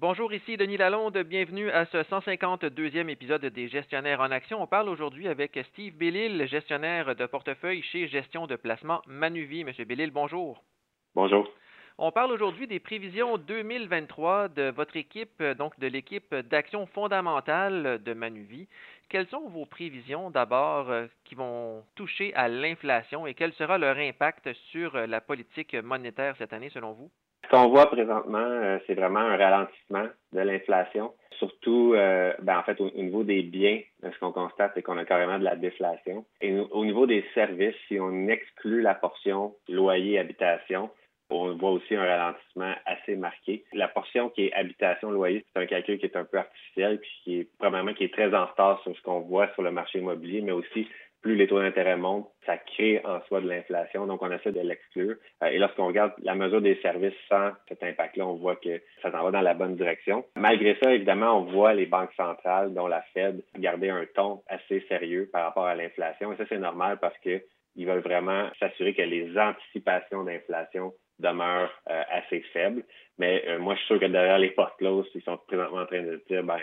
Bonjour, ici Denis Lalonde. Bienvenue à ce 152e épisode des Gestionnaires en Action. On parle aujourd'hui avec Steve Bellil, gestionnaire de portefeuille chez Gestion de placement Manuvie. Monsieur Bellil, bonjour. Bonjour. On parle aujourd'hui des prévisions 2023 de votre équipe, donc de l'équipe d'action fondamentale de Manuvie. Quelles sont vos prévisions d'abord euh, qui vont toucher à l'inflation et quel sera leur impact sur la politique monétaire cette année selon vous? Ce qu'on voit présentement, euh, c'est vraiment un ralentissement de l'inflation. Surtout, euh, ben, en fait, au, niveau des biens, ce qu'on constate, c'est qu'on a carrément de la déflation. Et au niveau des services, si on exclut la portion loyer-habitation, on voit aussi un ralentissement assez marqué. La portion qui est habitation-loyer, c'est un calcul qui est un peu artificiel, puis qui est probablement qui est très en retard sur ce qu'on voit sur le marché immobilier, mais aussi plus les taux d'intérêt montent, ça crée en soi de l'inflation. Donc, on essaie de l'exclure. Euh, et lorsqu'on regarde la mesure des services sans cet impact-là, on voit que ça s'en va dans la bonne direction. Malgré ça, évidemment, on voit les banques centrales, dont la Fed, garder un ton assez sérieux par rapport à l'inflation. Et ça, c'est normal parce que ils veulent vraiment s'assurer que les anticipations d'inflation demeurent euh, assez faibles. Mais euh, moi, je suis sûr que derrière les portes closes, ils sont présentement en train de dire, ben,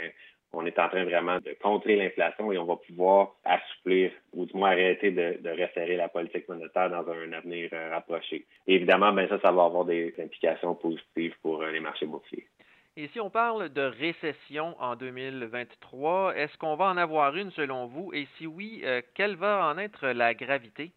on est en train vraiment de contrer l'inflation et on va pouvoir assouplir ou du moins arrêter de, de resserrer la politique monétaire dans un avenir euh, rapproché. évidemment, ben ça, ça va avoir des implications positives pour euh, les marchés boursiers. Et si on parle de récession en 2023, est-ce qu'on va en avoir une selon vous? Et si oui, euh, quelle va en être la gravité?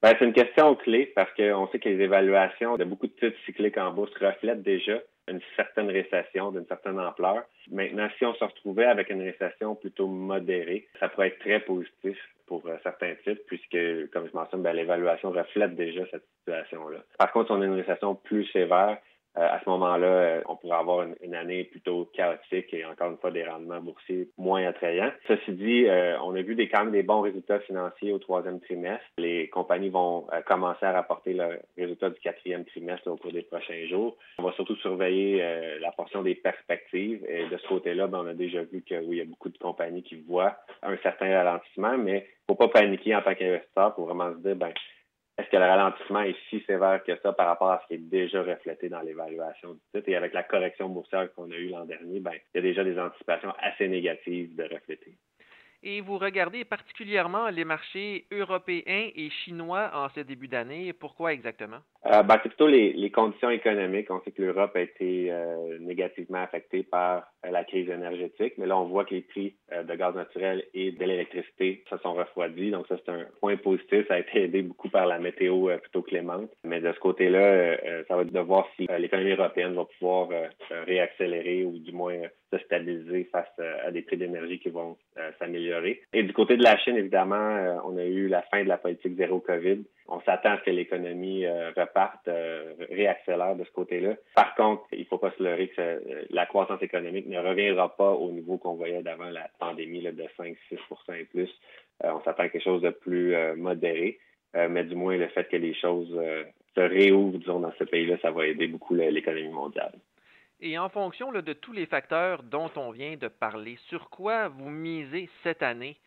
Ben, c'est une question clé parce qu'on sait que les évaluations de beaucoup de titres cycliques en bourse reflètent déjà une certaine récession d'une certaine ampleur. Maintenant, si on se retrouvait avec une récession plutôt modérée, ça pourrait être très positif pour euh, certains titres, puisque, comme je mentionne, ben, l'évaluation reflète déjà cette situation-là. Par contre, si on a une récession plus sévère, à ce moment-là, euh, on pourrait avoir une, année plutôt chaotique et encore une fois des rendements boursiers moins attrayants. Ceci dit, euh, on a vu des, quand même des bons résultats financiers au troisième trimestre. Les compagnies vont commencer à rapporter leurs résultats du quatrième trimestre au cours des prochains jours. On va surtout surveiller la portion des perspectives et de ce côté-là, ben, on a déjà vu que oui, il y a beaucoup de compagnies qui voient un certain ralentissement, mais faut pas paniquer en tant qu'investisseur pour vraiment se dire, ben, est-ce que le ralentissement est si sévère que ça par rapport à ce qui est déjà reflété dans l'évaluation du titre? Et avec la correction boursière qu'on a eue l'an dernier, ben, il y a déjà des anticipations assez négatives de refléter et vous regardez particulièrement les marchés européens et chinois en ce début d'année. Pourquoi exactement? Euh, ben, c'est plutôt les, conditions économiques. On sait que l'Europe a été euh, négativement affectée par euh, la crise énergétique, mais là, on voit que les prix euh, de gaz naturel et de l'électricité se sont refroidis. Donc, ça, c'est un point positif. Ça a été aidé beaucoup par la météo plutôt clémente. Mais de ce côté-là, ça va être de voir si l'économie européenne va pouvoir réaccélérer ou du moins se stabiliser face à des prix d'énergie qui vont s'améliorer. Et du côté de la Chine, évidemment, on a eu la fin de la politique zéro COVID. On s'attend à ce que l'économie reparte, réaccélère de ce côté-là. Par contre, il ne faut pas se leurrer que la croissance économique ne reviendra pas au niveau qu'on voyait d'avant la pandémie là, de 5-6% et plus. Euh, on s'attend à quelque chose de plus euh, modéré, euh, mais du moins le fait que les choses se réouvrent, disons, dans ce pays-là, ça va aider beaucoup l'économie mondiale. Et en fonction de tous les facteurs dont on vient de parler, sur quoi vous misez cette année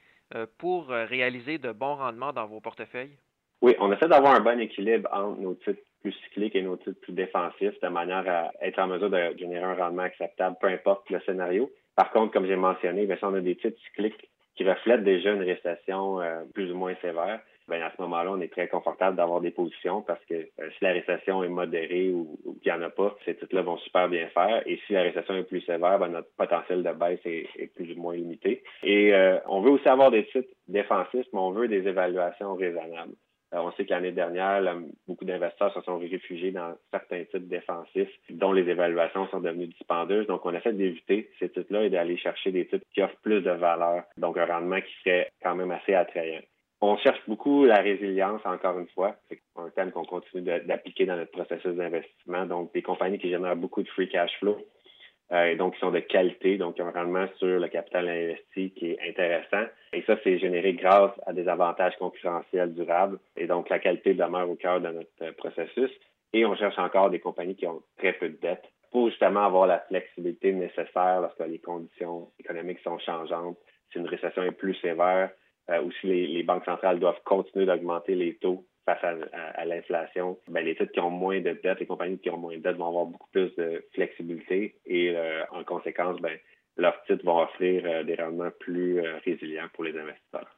pour réaliser de bons rendements dans vos portefeuilles? Oui, on essaie d'avoir un bon équilibre entre nos titres plus cycliques et nos titres plus défensifs de manière à être en mesure de générer un rendement acceptable, peu importe le scénario. Par contre, comme j'ai mentionné, si on a des titres cycliques qui reflètent déjà une récession euh, plus ou moins sévère, bien, à ce moment-là, on est très confortable d'avoir des positions parce que euh, si la récession est modérée ou, qu'il n'y en a pas, ces titres-là vont super bien faire. Et si la récession est plus sévère, bien, notre potentiel de baisse est, plus ou moins limité. Et euh, on veut aussi avoir des titres défensifs, mais on veut des évaluations raisonnables. Euh, on sait que l'année dernière, beaucoup d'investisseurs se sont réfugiés dans certains titres défensifs dont les évaluations sont devenues dispendieuses. Donc, on essaie d'éviter ces titres-là et d'aller chercher des titres qui offrent plus de valeur, donc un rendement qui serait quand même assez attrayant. On cherche beaucoup la résilience, encore une fois. C'est un thème qu'on continue d'appliquer dans notre processus d'investissement. Donc, des compagnies qui génèrent beaucoup de free cash flow, euh, et donc qui sont de qualité, donc un rendement sur le capital investi qui est intéressant. Et ça, c'est généré grâce à des avantages concurrentiels durables. Et donc, la qualité demeure au cœur de notre euh, processus. Et on cherche encore des compagnies qui ont très peu de dettes pour justement avoir la flexibilité nécessaire lorsque les conditions économiques sont changeantes, si une récession est plus sévère, euh, ou si les, les banques centrales doivent continuer d'augmenter les taux face à, l'inflation, ben, les titres qui ont moins de dettes, les compagnies qui ont moins de dettes vont avoir beaucoup plus de flexibilité et euh, conséquence, ben, leurs titres vont offrir euh, des rendements plus euh, résilients pour les investisseurs.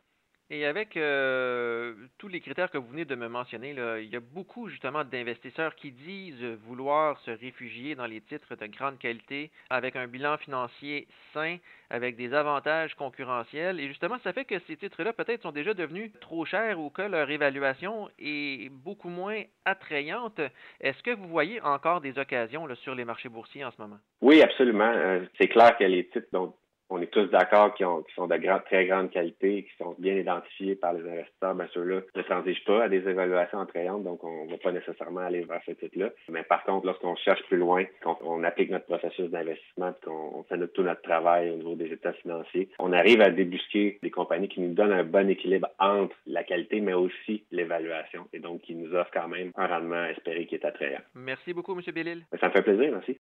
Et avec euh, tous les critères que vous venez de me mentionner, il y a beaucoup justement d'investisseurs qui disent vouloir se réfugier dans les titres de grande qualité avec un bilan financier sain, avec des avantages concurrentiels. Et justement, ça fait que ces titres-là peut-être sont déjà devenus trop chers ou que leur évaluation est beaucoup moins attrayante. Est-ce que vous voyez encore des occasions sur les marchés boursiers en ce moment? Oui, absolument. Euh, c'est clair que les titres dont on est tous d'accord qu'ils sont de très grande qualité, qui sont bien identifiés par les investisseurs, bien ceux-là ne transigent pas à des évaluations attrayantes, donc on ne va pas nécessairement aller vers ce titre-là. Mais par contre, lorsqu'on cherche plus loin, quand on applique notre processus d'investissement, qu'on fait tout notre travail au niveau des états financiers, on arrive à débusquer des compagnies qui nous donnent un bon équilibre entre la qualité, mais aussi l'évaluation, et donc qui nous offrent quand même un rendement espéré qui est attrayant. Merci beaucoup, M. Bellil. Ça me fait plaisir, merci.